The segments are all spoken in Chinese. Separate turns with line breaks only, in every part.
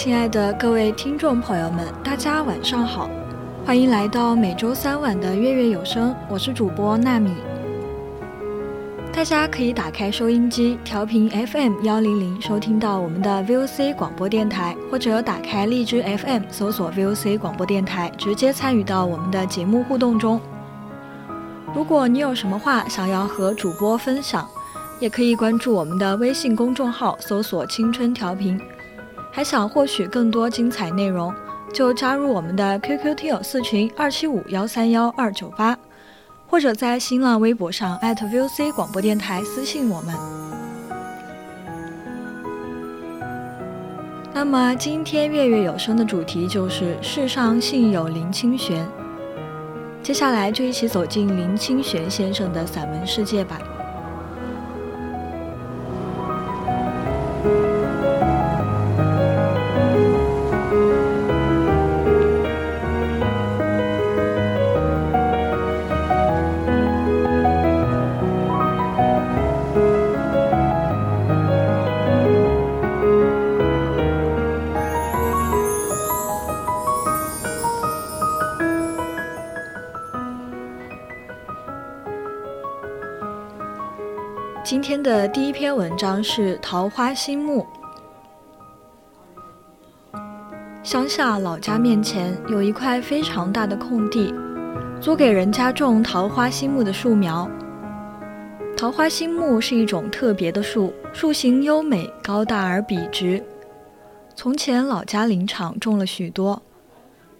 亲爱的各位听众朋友们，大家晚上好，欢迎来到每周三晚的月月有声，我是主播纳米。大家可以打开收音机，调频 FM 幺零零，收听到我们的 VOC 广播电台，或者打开荔枝 FM，搜索 VOC 广播电台，直接参与到我们的节目互动中。如果你有什么话想要和主播分享，也可以关注我们的微信公众号，搜索“青春调频”。还想获取更多精彩内容，就加入我们的 QQ 听友四群二七五幺三幺二九八，或者在新浪微博上 @VOC 广播电台私信我们。那么今天月月有声的主题就是“世上幸有林清玄”，接下来就一起走进林清玄先生的散文世界吧。今天的第一篇文章是《桃花心木》。乡下老家面前有一块非常大的空地，租给人家种桃花心木的树苗。桃花心木是一种特别的树，树形优美，高大而笔直。从前老家林场种了许多，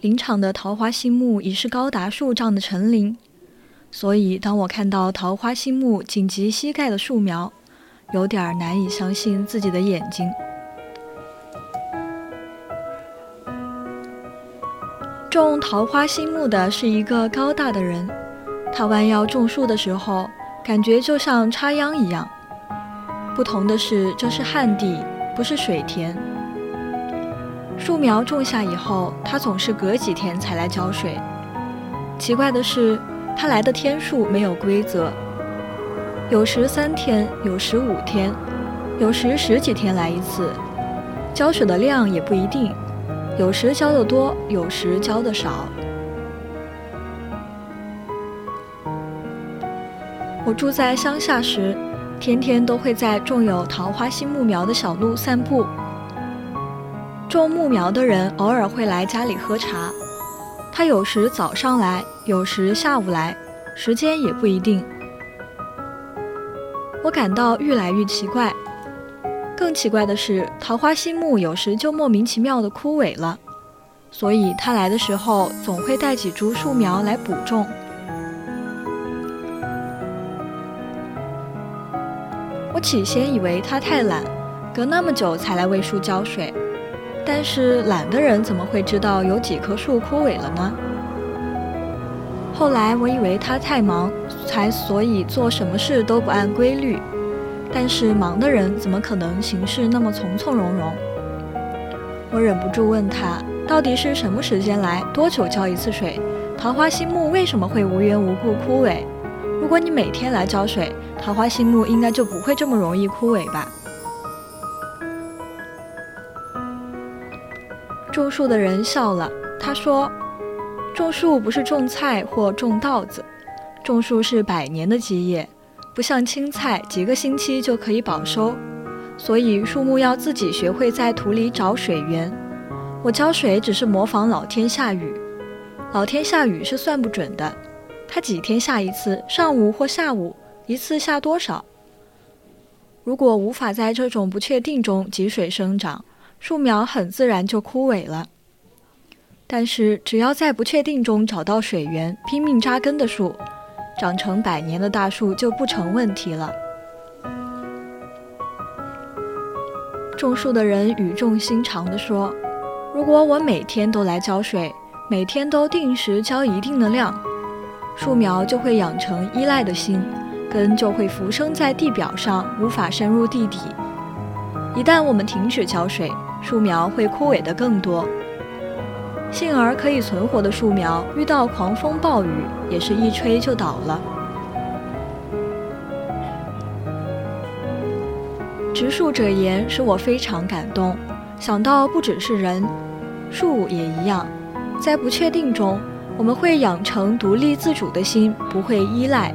林场的桃花心木已是高达数丈的成林。所以，当我看到桃花心木紧及膝盖的树苗，有点难以相信自己的眼睛。种桃花心木的是一个高大的人，他弯腰种树的时候，感觉就像插秧一样。不同的是，这是旱地，不是水田。树苗种下以后，他总是隔几天才来浇水。奇怪的是。他来的天数没有规则，有时三天，有时五天，有时十几天来一次。浇水的量也不一定，有时浇的多，有时浇的少。我住在乡下时，天天都会在种有桃花心木苗的小路散步。种木苗的人偶尔会来家里喝茶。他有时早上来，有时下午来，时间也不一定。我感到愈来愈奇怪。更奇怪的是，桃花心木有时就莫名其妙的枯萎了，所以他来的时候总会带几株树苗来补种。我起先以为他太懒，隔那么久才来为树浇水。但是懒的人怎么会知道有几棵树枯萎了呢？后来我以为他太忙，才所以做什么事都不按规律。但是忙的人怎么可能行事那么从从容容？我忍不住问他：“到底是什么时间来？多久浇一次水？桃花心木为什么会无缘无故枯萎？如果你每天来浇水，桃花心木应该就不会这么容易枯萎吧？种树的人笑了，他说：“种树不是种菜或种稻子，种树是百年的基业，不像青菜，几个星期就可以保收。所以树木要自己学会在土里找水源。我浇水只是模仿老天下雨，老天下雨是算不准的。”它几天下一次，上午或下午一次下多少？如果无法在这种不确定中汲水生长，树苗很自然就枯萎了。但是只要在不确定中找到水源，拼命扎根的树，长成百年的大树就不成问题了。种树的人语重心长地说：“如果我每天都来浇水，每天都定时浇一定的量。”树苗就会养成依赖的心，根就会浮生在地表上，无法深入地底。一旦我们停止浇水，树苗会枯萎的更多。幸而可以存活的树苗，遇到狂风暴雨，也是一吹就倒了。植树者言使我非常感动，想到不只是人，树也一样，在不确定中。我们会养成独立自主的心，不会依赖。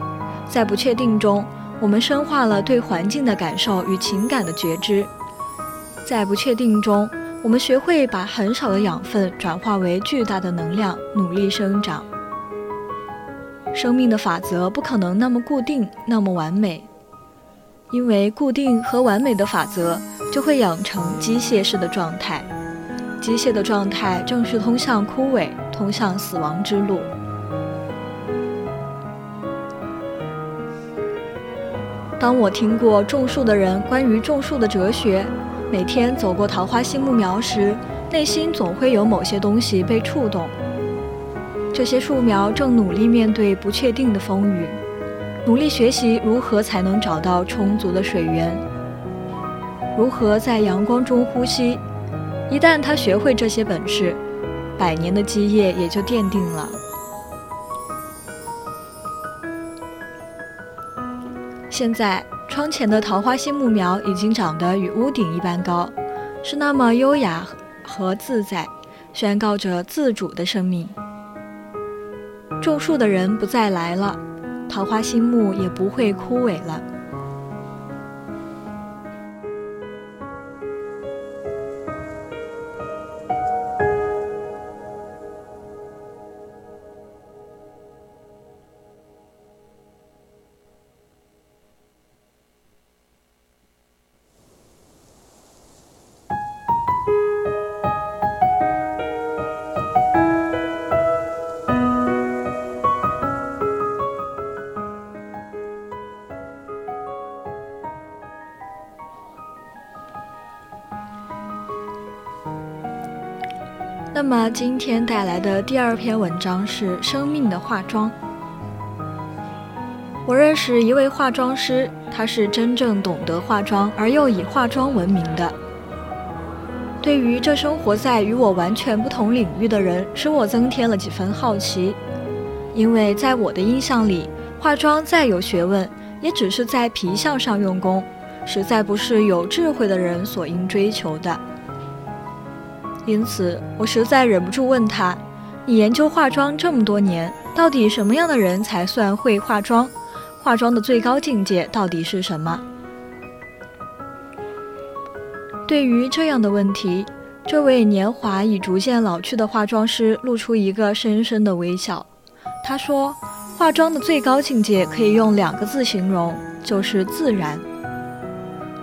在不确定中，我们深化了对环境的感受与情感的觉知。在不确定中，我们学会把很少的养分转化为巨大的能量，努力生长。生命的法则不可能那么固定，那么完美，因为固定和完美的法则就会养成机械式的状态。机械的状态正是通向枯萎、通向死亡之路。当我听过种树的人关于种树的哲学，每天走过桃花心木苗时，内心总会有某些东西被触动。这些树苗正努力面对不确定的风雨，努力学习如何才能找到充足的水源，如何在阳光中呼吸。一旦他学会这些本事，百年的基业也就奠定了。现在窗前的桃花心木苗已经长得与屋顶一般高，是那么优雅和自在，宣告着自主的生命。种树的人不再来了，桃花心木也不会枯萎了。那么今天带来的第二篇文章是《生命的化妆》。我认识一位化妆师，他是真正懂得化妆而又以化妆闻名的。对于这生活在与我完全不同领域的人，使我增添了几分好奇，因为在我的印象里，化妆再有学问，也只是在皮相上用功，实在不是有智慧的人所应追求的。因此，我实在忍不住问他：“你研究化妆这么多年，到底什么样的人才算会化妆？化妆的最高境界到底是什么？”对于这样的问题，这位年华已逐渐老去的化妆师露出一个深深的微笑。他说：“化妆的最高境界可以用两个字形容，就是自然。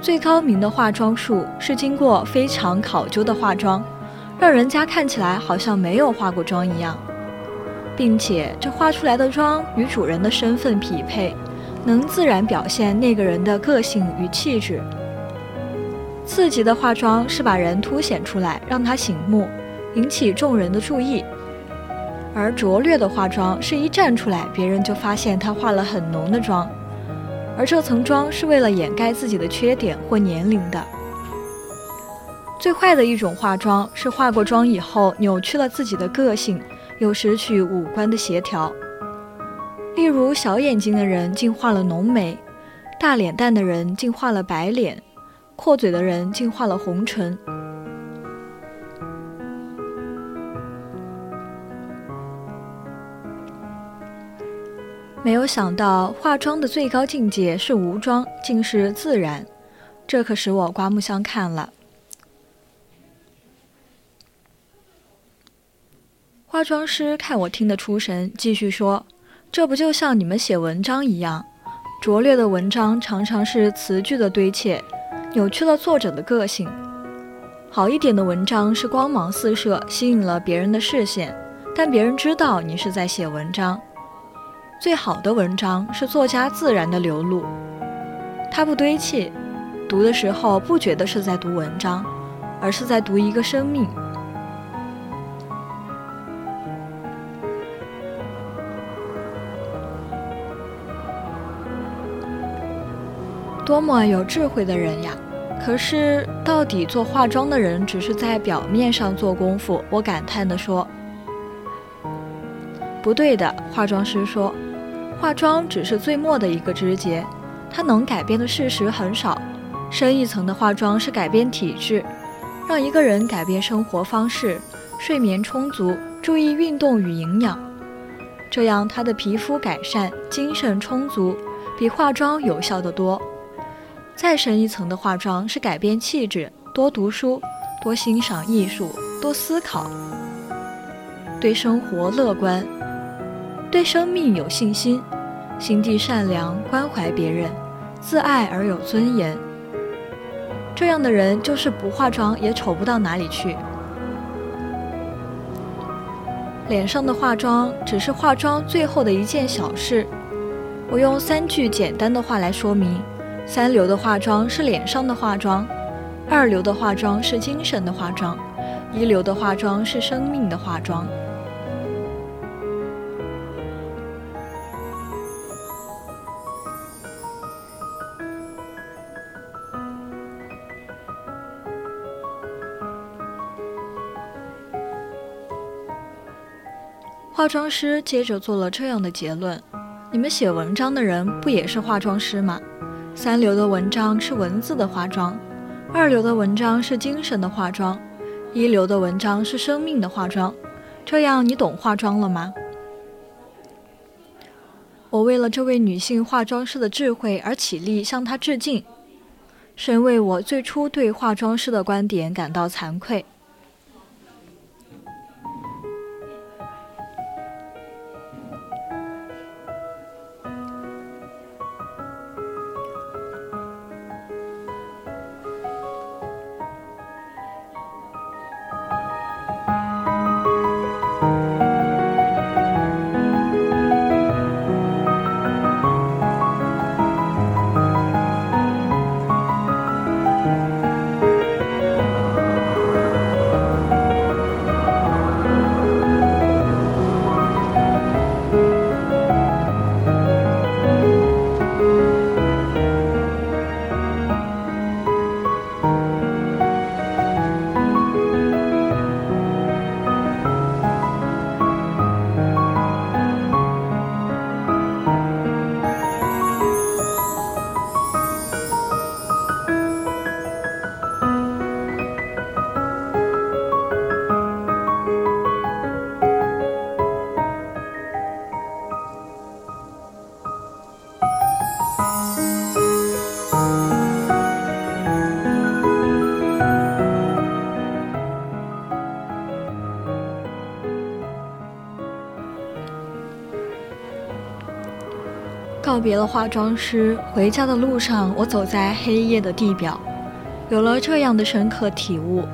最高明的化妆术是经过非常考究的化妆。”让人家看起来好像没有化过妆一样，并且这画出来的妆与主人的身份匹配，能自然表现那个人的个性与气质。刺激的化妆是把人凸显出来，让他醒目，引起众人的注意；而拙劣的化妆是一站出来，别人就发现他化了很浓的妆，而这层妆是为了掩盖自己的缺点或年龄的。最坏的一种化妆是化过妆以后扭曲了自己的个性，又失去五官的协调。例如，小眼睛的人竟化了浓眉，大脸蛋的人竟化了白脸，阔嘴的人竟化了红唇。没有想到，化妆的最高境界是无妆，竟是自然，这可使我刮目相看了。化妆师看我听得出神，继续说：“这不就像你们写文章一样，拙劣的文章常常是词句的堆砌，扭曲了作者的个性；好一点的文章是光芒四射，吸引了别人的视线，但别人知道你是在写文章。最好的文章是作家自然的流露，它不堆砌，读的时候不觉得是在读文章，而是在读一个生命。”多么有智慧的人呀！可是，到底做化妆的人只是在表面上做功夫？我感叹地说：“不对的。”化妆师说：“化妆只是最末的一个枝节，它能改变的事实很少。深一层的化妆是改变体质，让一个人改变生活方式，睡眠充足，注意运动与营养，这样他的皮肤改善，精神充足，比化妆有效得多。”再深一层的化妆是改变气质，多读书，多欣赏艺术，多思考，对生活乐观，对生命有信心，心地善良，关怀别人，自爱而有尊严。这样的人就是不化妆也丑不到哪里去。脸上的化妆只是化妆最后的一件小事。我用三句简单的话来说明。三流的化妆是脸上的化妆，二流的化妆是精神的化妆，一流的化妆是生命的化妆。化妆师接着做了这样的结论：你们写文章的人不也是化妆师吗？三流的文章是文字的化妆，二流的文章是精神的化妆，一流的文章是生命的化妆。这样你懂化妆了吗？我为了这位女性化妆师的智慧而起立向她致敬，深为我最初对化妆师的观点感到惭愧。告别了化妆师，回家的路上，我走在黑夜的地表，有了这样的深刻体悟：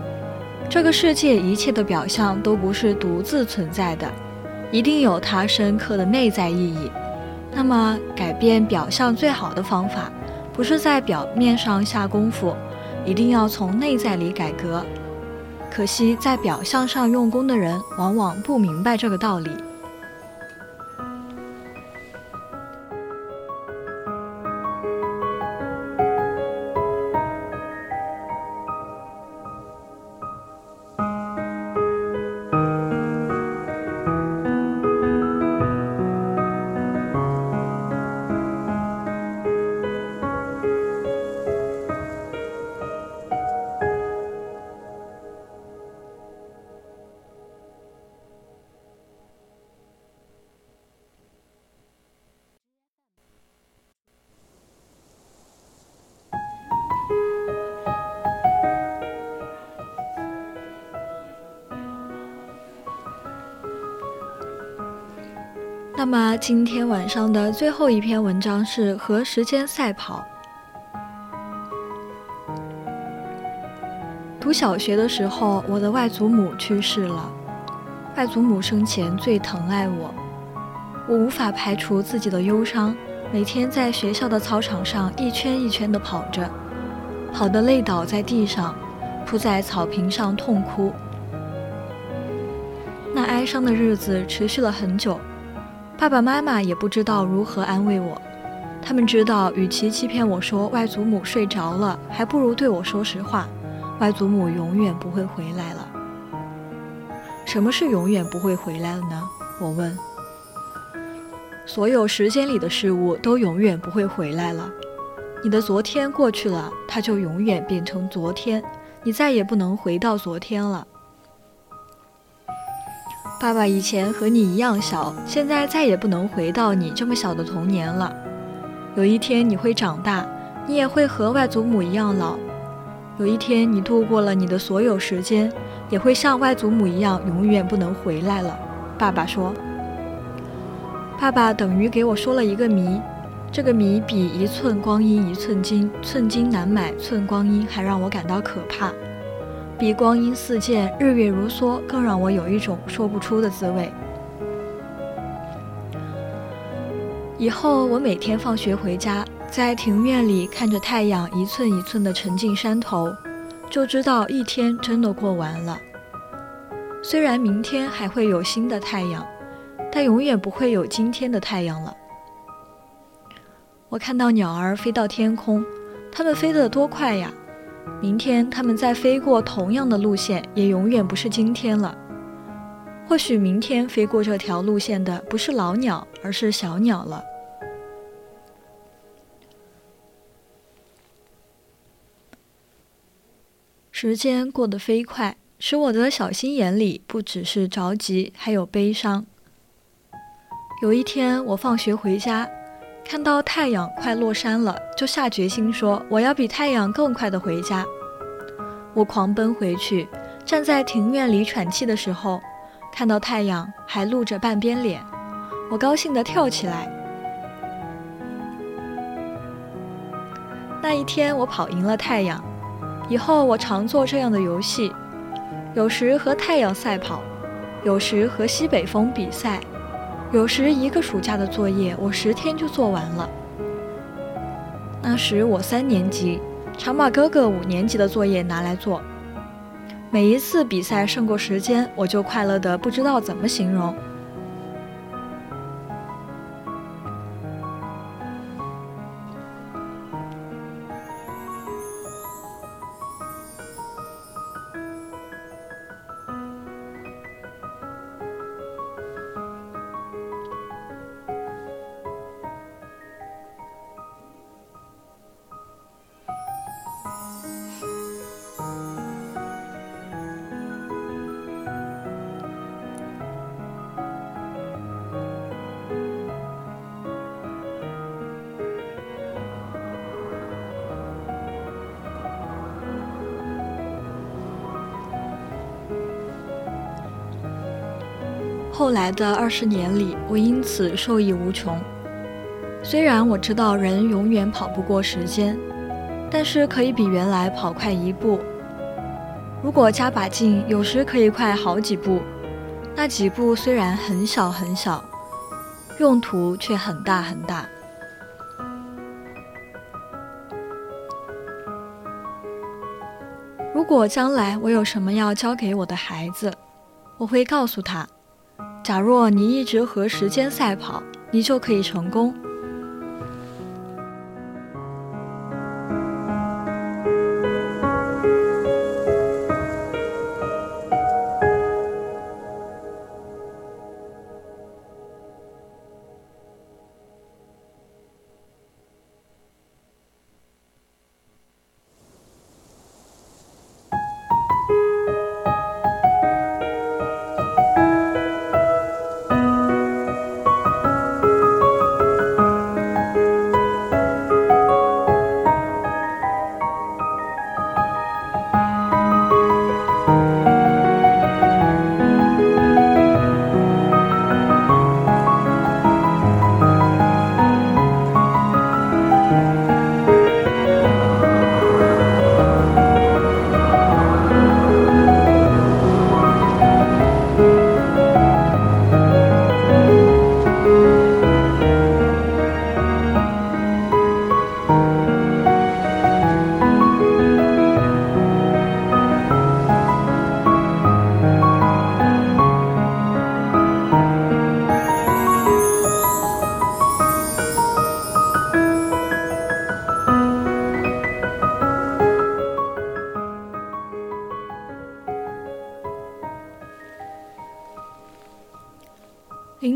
这个世界一切的表象都不是独自存在的，一定有它深刻的内在意义。那么，改变表象最好的方法，不是在表面上下功夫，一定要从内在里改革。可惜，在表象上用功的人，往往不明白这个道理。那么今天晚上的最后一篇文章是和时间赛跑。读小学的时候，我的外祖母去世了。外祖母生前最疼爱我，我无法排除自己的忧伤，每天在学校的操场上一圈一圈地跑着，跑得累倒在地上，扑在草坪上痛哭。那哀伤的日子持续了很久。爸爸妈妈也不知道如何安慰我，他们知道，与其欺骗我说外祖母睡着了，还不如对我说实话：外祖母永远不会回来了。什么是永远不会回来了呢？我问。所有时间里的事物都永远不会回来了。你的昨天过去了，它就永远变成昨天，你再也不能回到昨天了。爸爸以前和你一样小，现在再也不能回到你这么小的童年了。有一天你会长大，你也会和外祖母一样老。有一天你度过了你的所有时间，也会像外祖母一样永远不能回来了。爸爸说：“爸爸等于给我说了一个谜，这个谜比一寸光阴一寸金，寸金难买寸光阴还让我感到可怕。”比光阴似箭，日月如梭，更让我有一种说不出的滋味。以后我每天放学回家，在庭院里看着太阳一寸一寸地沉进山头，就知道一天真的过完了。虽然明天还会有新的太阳，但永远不会有今天的太阳了。我看到鸟儿飞到天空，它们飞得多快呀！明天他们再飞过同样的路线，也永远不是今天了。或许明天飞过这条路线的不是老鸟，而是小鸟了。时间过得飞快，使我的小心眼里不只是着急，还有悲伤。有一天，我放学回家。看到太阳快落山了，就下决心说：“我要比太阳更快的回家。”我狂奔回去，站在庭院里喘气的时候，看到太阳还露着半边脸，我高兴地跳起来。那一天，我跑赢了太阳。以后我常做这样的游戏，有时和太阳赛跑，有时和西北风比赛。有时一个暑假的作业，我十天就做完了。那时我三年级，常把哥哥五年级的作业拿来做。每一次比赛胜过时间，我就快乐的不知道怎么形容。后来的二十年里，我因此受益无穷。虽然我知道人永远跑不过时间，但是可以比原来跑快一步。如果加把劲，有时可以快好几步。那几步虽然很小很小，用途却很大很大。如果将来我有什么要教给我的孩子，我会告诉他。假若你一直和时间赛跑，你就可以成功。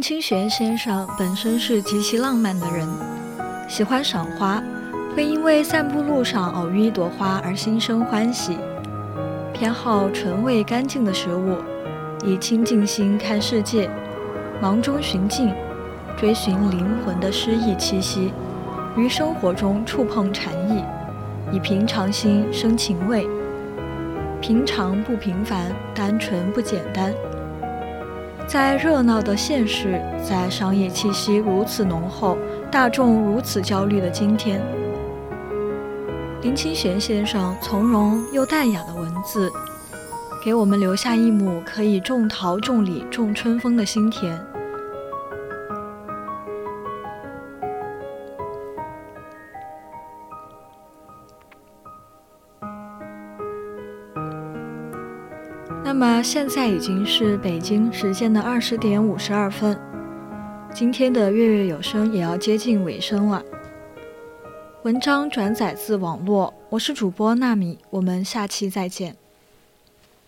清玄先生本身是极其浪漫的人，喜欢赏花，会因为散步路上偶遇一朵花而心生欢喜。偏好纯味干净的食物，以清净心看世界，忙中寻静，追寻灵魂的诗意气息，于生活中触碰禅意，以平常心生情味。平常不平凡，单纯不简单。在热闹的现实，在商业气息如此浓厚、大众如此焦虑的今天，林清玄先生从容又淡雅的文字，给我们留下一亩可以种桃、种李、种春风的心田。现在已经是北京时间的二十点五十二分，今天的月月有声也要接近尾声了。文章转载自网络，我是主播纳米，我们下期再见。